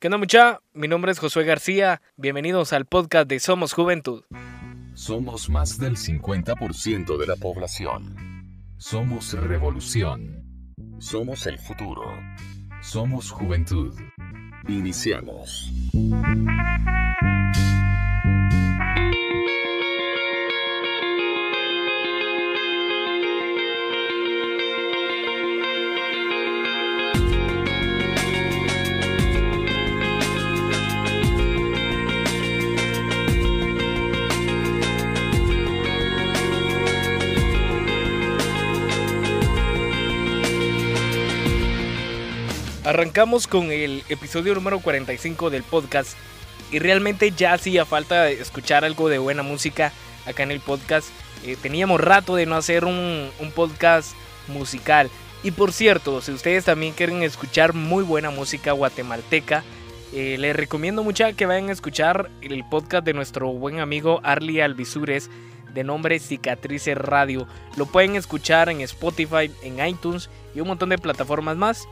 ¿Qué onda mucha? Mi nombre es Josué García. Bienvenidos al podcast de Somos Juventud. Somos más del 50% de la población. Somos revolución. Somos el futuro. Somos juventud. Iniciamos. Arrancamos con el episodio número 45 del podcast y realmente ya hacía falta escuchar algo de buena música acá en el podcast. Eh, teníamos rato de no hacer un, podcast musical. Y por cierto, si ustedes también quieren escuchar muy buena música guatemalteca, eh, les recomiendo mucho que vayan a escuchar el podcast de nuestro buen amigo Arlie Alvisures de nombre Cicatrices Radio. Lo pueden escuchar en Spotify, en iTunes y un montón de plataformas más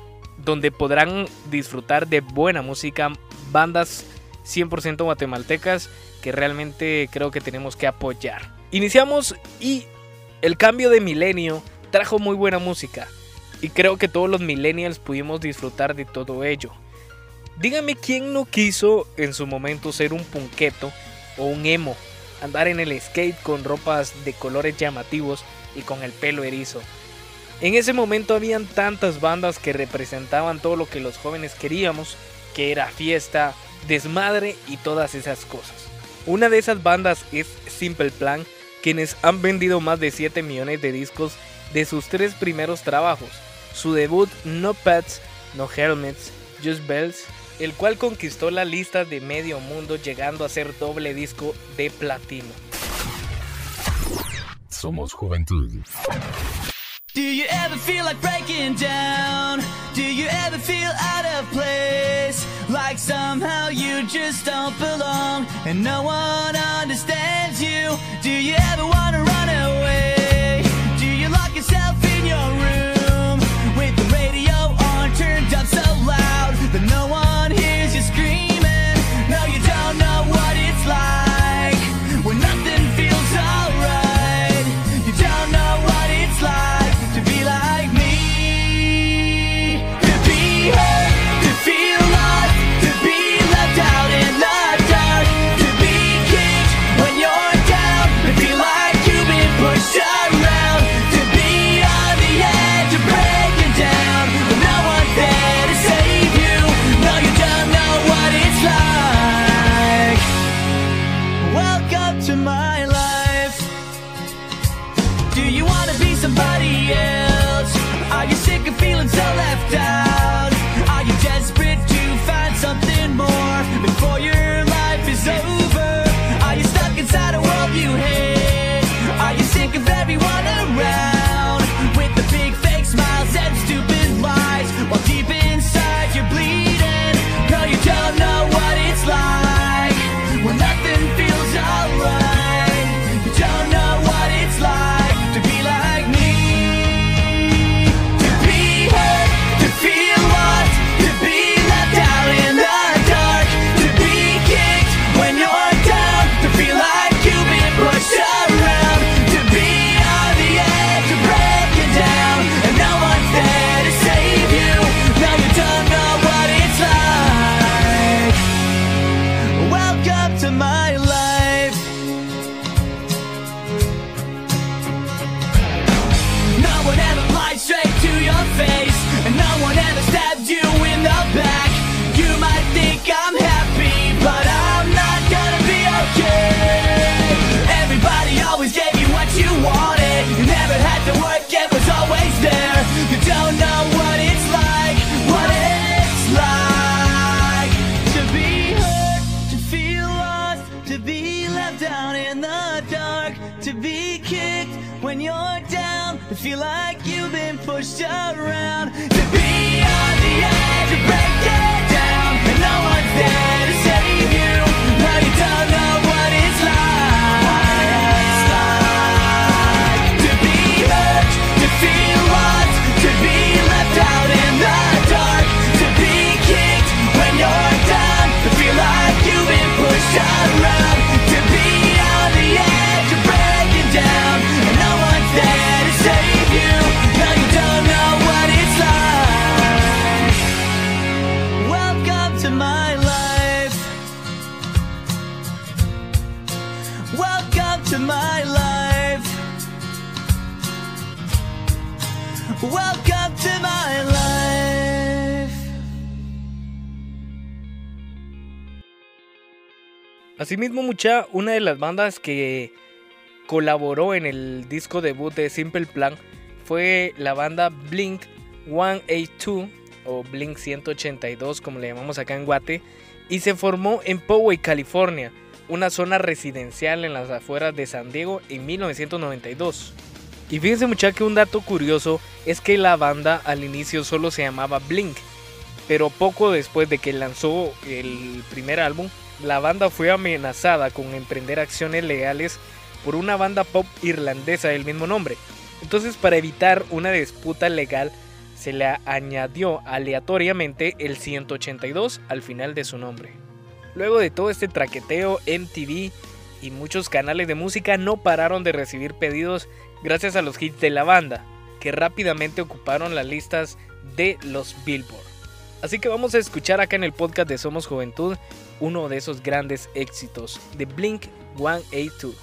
donde podrán disfrutar de buena música, bandas 100% guatemaltecas que realmente creo que tenemos que apoyar. Iniciamos y el cambio de milenio trajo muy buena música y creo que todos los millennials pudimos disfrutar de todo ello. Dígame quién no quiso en su momento ser un punqueto o un emo, andar en el skate con ropas de colores llamativos y con el pelo erizo. En ese momento habían tantas bandas que representaban todo lo que los jóvenes queríamos, que era fiesta, desmadre y todas esas cosas. Una de esas bandas es Simple Plan, quienes han vendido más de 7 millones de discos de sus tres primeros trabajos. Su debut No Pets, No Helmets, Just Bells, el cual conquistó la lista de medio mundo llegando a ser doble disco de platino. Somos juventud. Do you ever feel like breaking down? Do you ever feel out of place? Like somehow you just don't belong and no one understands you? Do you ever wanna run away? Do you lock yourself in your room with the radio on turned up so loud that no one Asimismo, mucha, una de las bandas que colaboró en el disco debut de Simple Plan fue la banda Blink 182 o Blink 182 como le llamamos acá en Guate y se formó en Poway, California, una zona residencial en las afueras de San Diego en 1992. Y fíjense mucha que un dato curioso es que la banda al inicio solo se llamaba Blink, pero poco después de que lanzó el primer álbum, la banda fue amenazada con emprender acciones legales por una banda pop irlandesa del mismo nombre. Entonces para evitar una disputa legal se le añadió aleatoriamente el 182 al final de su nombre. Luego de todo este traqueteo, MTV y muchos canales de música no pararon de recibir pedidos gracias a los hits de la banda, que rápidamente ocuparon las listas de los Billboard. Así que vamos a escuchar acá en el podcast de Somos Juventud uno de esos grandes éxitos de Blink 182.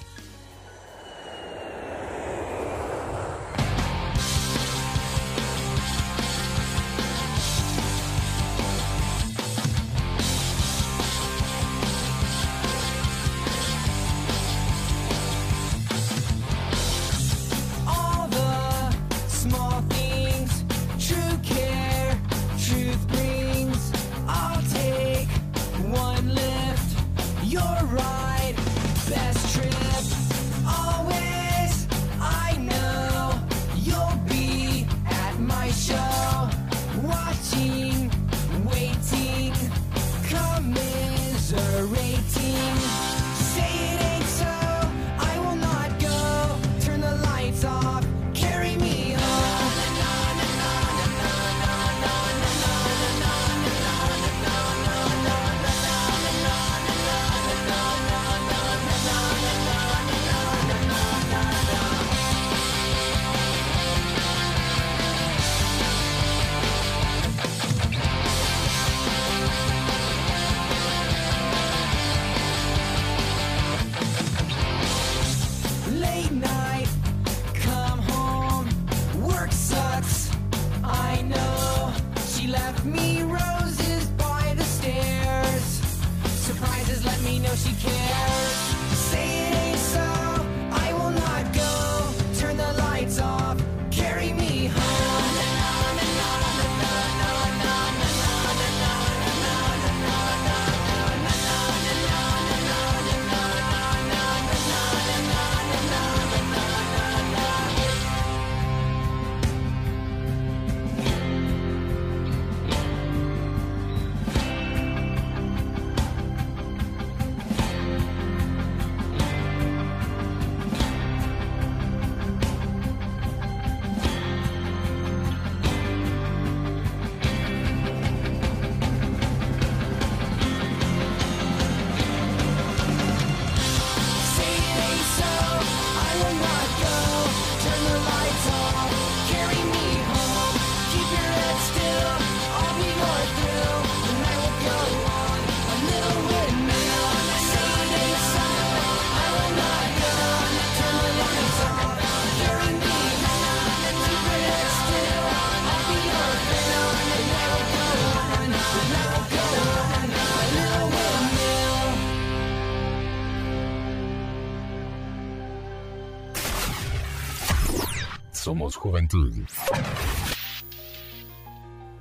Juventud.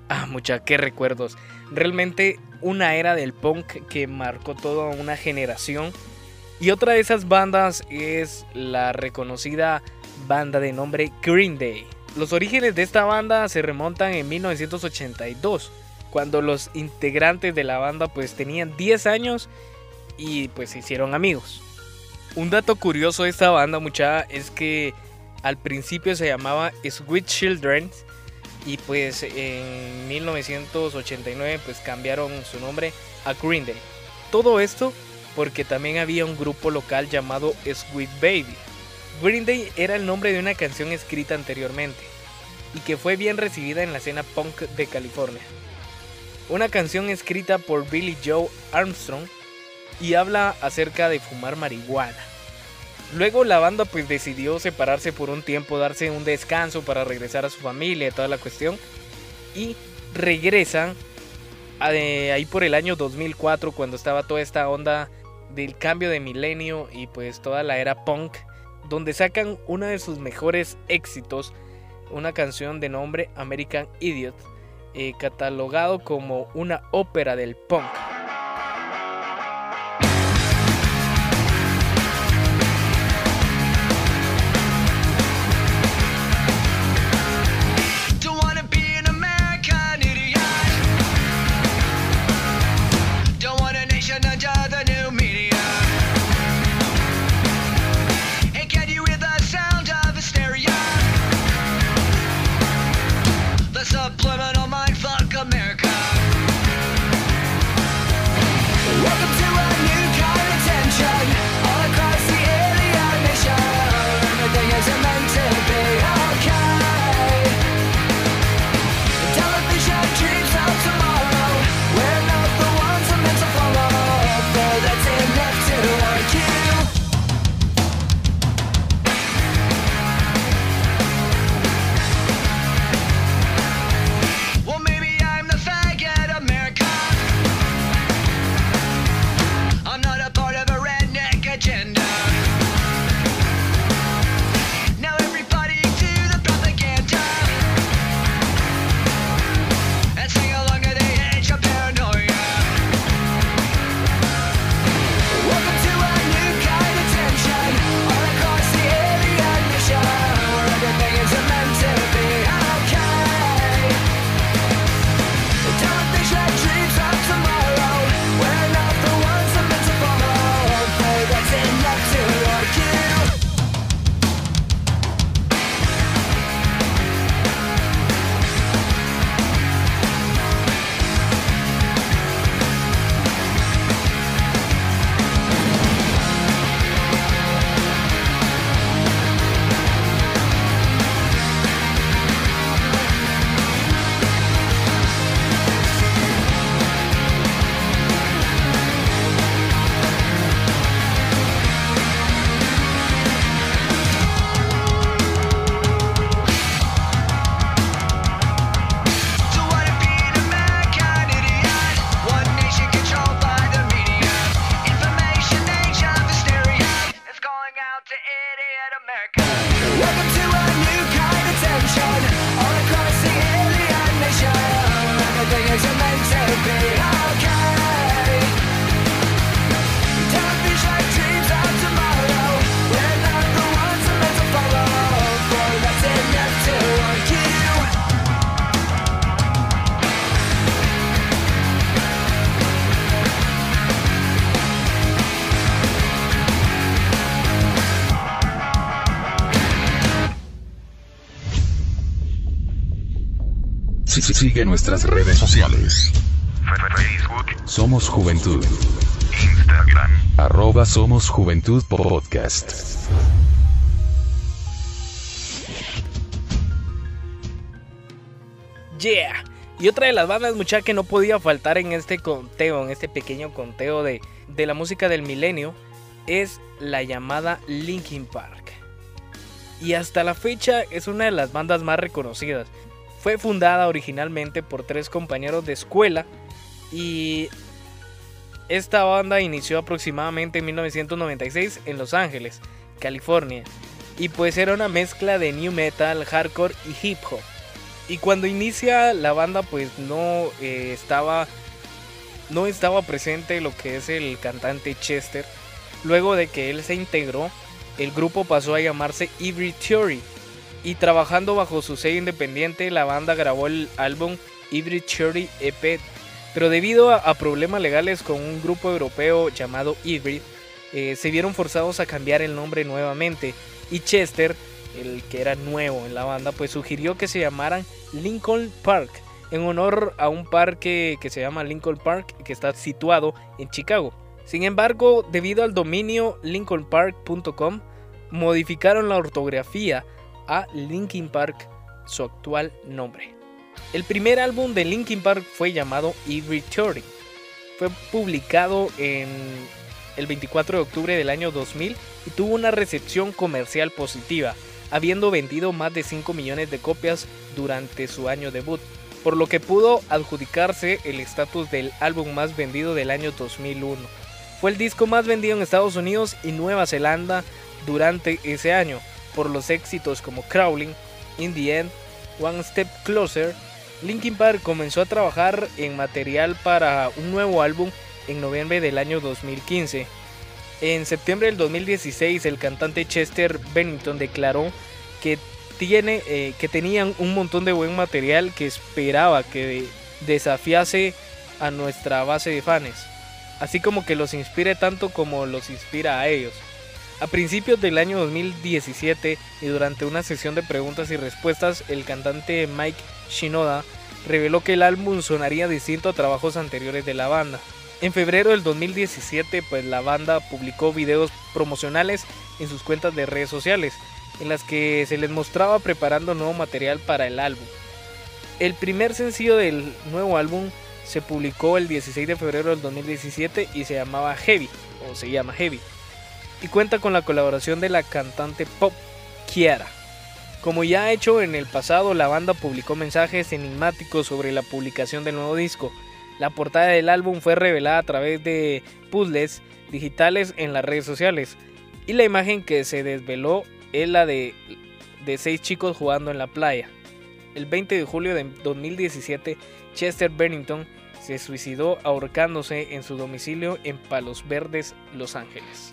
Ah, mucha, qué recuerdos. Realmente una era del punk que marcó toda una generación. Y otra de esas bandas es la reconocida banda de nombre Green Day. Los orígenes de esta banda se remontan en 1982, cuando los integrantes de la banda pues tenían 10 años y pues se hicieron amigos. Un dato curioso de esta banda, mucha, es que al principio se llamaba Sweet Children y pues en 1989 pues cambiaron su nombre a Green Day. Todo esto porque también había un grupo local llamado Sweet Baby. Green Day era el nombre de una canción escrita anteriormente y que fue bien recibida en la escena punk de California. Una canción escrita por Billy Joe Armstrong y habla acerca de fumar marihuana. Luego la banda pues decidió separarse por un tiempo, darse un descanso para regresar a su familia y toda la cuestión. Y regresan ahí por el año 2004 cuando estaba toda esta onda del cambio de milenio y pues toda la era punk, donde sacan uno de sus mejores éxitos, una canción de nombre American Idiot, eh, catalogado como una ópera del punk. Sigue nuestras redes sociales. Facebook. Somos Juventud. Instagram. Arroba Somos Juventud Podcast. Yeah. Y otra de las bandas, mucha que no podía faltar en este conteo, en este pequeño conteo de, de la música del milenio, es la llamada Linkin Park. Y hasta la fecha es una de las bandas más reconocidas. Fue fundada originalmente por tres compañeros de escuela y esta banda inició aproximadamente en 1996 en Los Ángeles, California. Y pues era una mezcla de new metal, hardcore y hip hop. Y cuando inicia la banda pues no eh, estaba no estaba presente lo que es el cantante Chester. Luego de que él se integró, el grupo pasó a llamarse Every Theory. Y trabajando bajo su sello independiente, la banda grabó el álbum Every Theory EP. Pero debido a, a problemas legales con un grupo europeo llamado Hybrid, eh, se vieron forzados a cambiar el nombre nuevamente. Y Chester, el que era nuevo en la banda, pues sugirió que se llamaran Lincoln Park, en honor a un parque que se llama Lincoln Park, que está situado en Chicago. Sin embargo, debido al dominio lincolnpark.com, modificaron la ortografía a Linkin Park, su actual nombre. El primer álbum de Linkin Park fue llamado Every Theory. Fue publicado en el 24 de octubre del año 2000 y tuvo una recepción comercial positiva, habiendo vendido más de 5 millones de copias durante su año debut, por lo que pudo adjudicarse el estatus del álbum más vendido del año 2001. Fue el disco más vendido en Estados Unidos y Nueva Zelanda durante ese año, por los éxitos como Crawling, In the End, One Step Closer. Linkin Park comenzó a trabajar en material para un nuevo álbum en noviembre del año 2015. En septiembre del 2016 el cantante Chester Bennington declaró que, tiene, eh, que tenían un montón de buen material que esperaba que desafiase a nuestra base de fans, así como que los inspire tanto como los inspira a ellos. A principios del año 2017 y durante una sesión de preguntas y respuestas, el cantante Mike Shinoda reveló que el álbum sonaría distinto a trabajos anteriores de la banda. En febrero del 2017, pues la banda publicó videos promocionales en sus cuentas de redes sociales, en las que se les mostraba preparando nuevo material para el álbum. El primer sencillo del nuevo álbum se publicó el 16 de febrero del 2017 y se llamaba Heavy, o se llama Heavy, y cuenta con la colaboración de la cantante pop Kiara. Como ya ha hecho en el pasado, la banda publicó mensajes enigmáticos sobre la publicación del nuevo disco, la portada del álbum fue revelada a través de puzzles digitales en las redes sociales y la imagen que se desveló es la de, de seis chicos jugando en la playa. El 20 de julio de 2017, Chester Bennington se suicidó ahorcándose en su domicilio en Palos Verdes, Los Ángeles.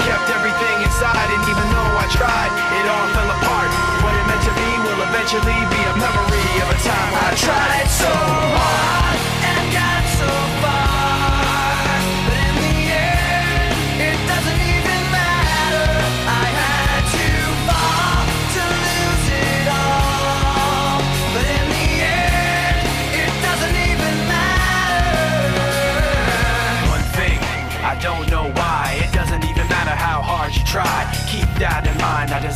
everything inside, and even though I tried, it all fell apart. What it meant to be will eventually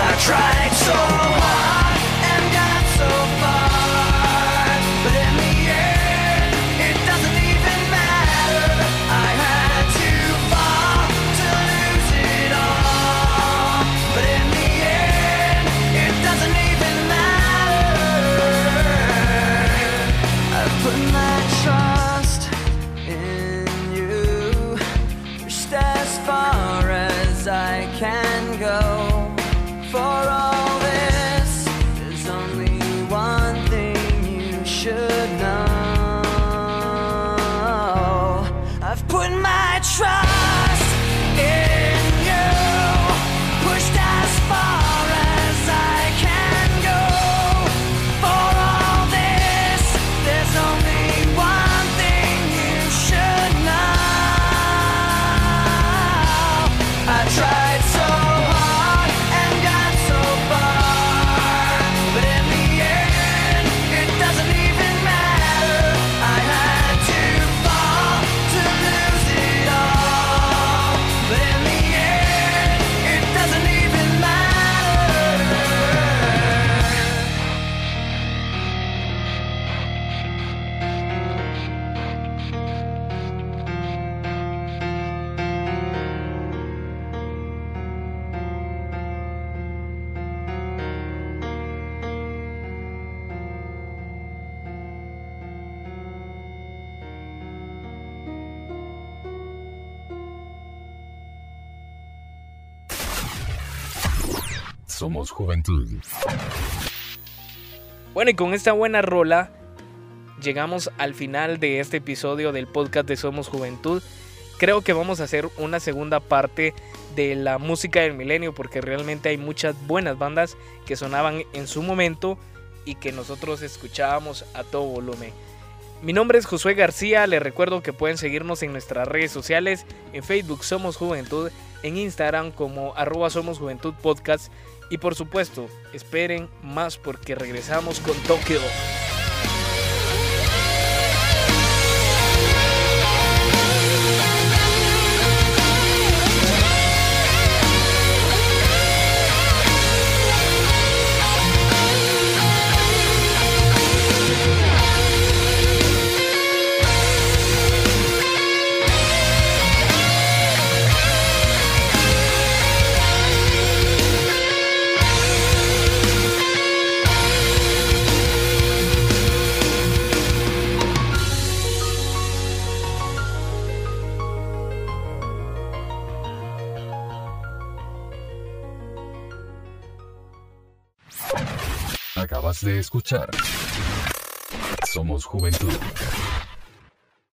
I tried so hard Somos Juventud. Bueno, y con esta buena rola llegamos al final de este episodio del podcast de Somos Juventud. Creo que vamos a hacer una segunda parte de la música del milenio porque realmente hay muchas buenas bandas que sonaban en su momento y que nosotros escuchábamos a todo volumen. Mi nombre es Josué García, les recuerdo que pueden seguirnos en nuestras redes sociales, en Facebook Somos Juventud, en Instagram como arroba Somos Juventud Podcast y por supuesto, esperen más porque regresamos con Tokio. Escuchar. Somos Juventud.